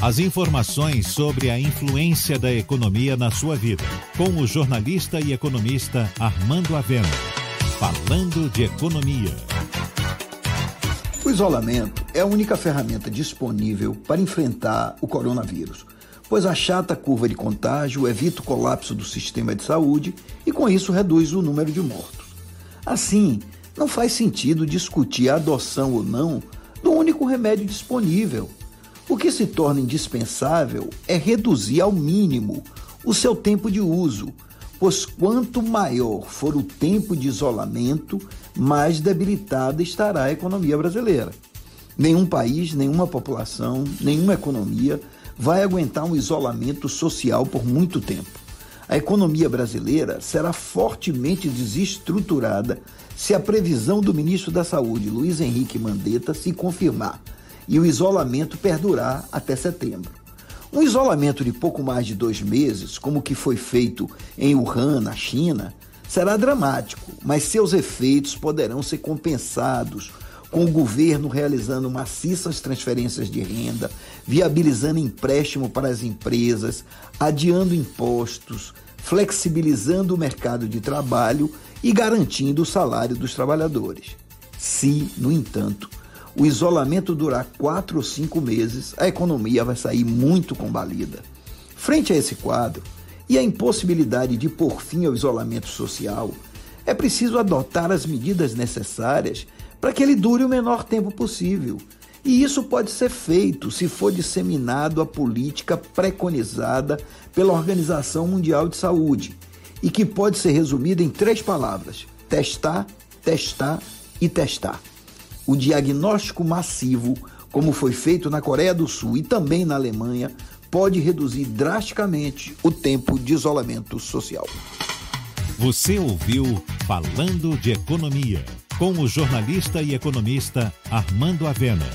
As informações sobre a influência da economia na sua vida, com o jornalista e economista Armando Avena. Falando de economia. O isolamento é a única ferramenta disponível para enfrentar o coronavírus, pois achata a curva de contágio, evita o colapso do sistema de saúde e, com isso, reduz o número de mortos. Assim, não faz sentido discutir a adoção ou não do único remédio disponível o que se torna indispensável é reduzir ao mínimo o seu tempo de uso, pois quanto maior for o tempo de isolamento, mais debilitada estará a economia brasileira. Nenhum país, nenhuma população, nenhuma economia vai aguentar um isolamento social por muito tempo. A economia brasileira será fortemente desestruturada se a previsão do ministro da Saúde, Luiz Henrique Mandetta, se confirmar e o isolamento perdurar até setembro. Um isolamento de pouco mais de dois meses, como o que foi feito em Wuhan, na China, será dramático, mas seus efeitos poderão ser compensados com o governo realizando maciças transferências de renda, viabilizando empréstimo para as empresas, adiando impostos, flexibilizando o mercado de trabalho e garantindo o salário dos trabalhadores. Se, no entanto, o isolamento durar quatro ou cinco meses, a economia vai sair muito combalida. Frente a esse quadro e a impossibilidade de pôr fim ao isolamento social, é preciso adotar as medidas necessárias para que ele dure o menor tempo possível. E isso pode ser feito se for disseminado a política preconizada pela Organização Mundial de Saúde e que pode ser resumida em três palavras: testar, testar e testar o diagnóstico massivo, como foi feito na Coreia do Sul e também na Alemanha, pode reduzir drasticamente o tempo de isolamento social. Você ouviu Falando de Economia, com o jornalista e economista Armando Avena.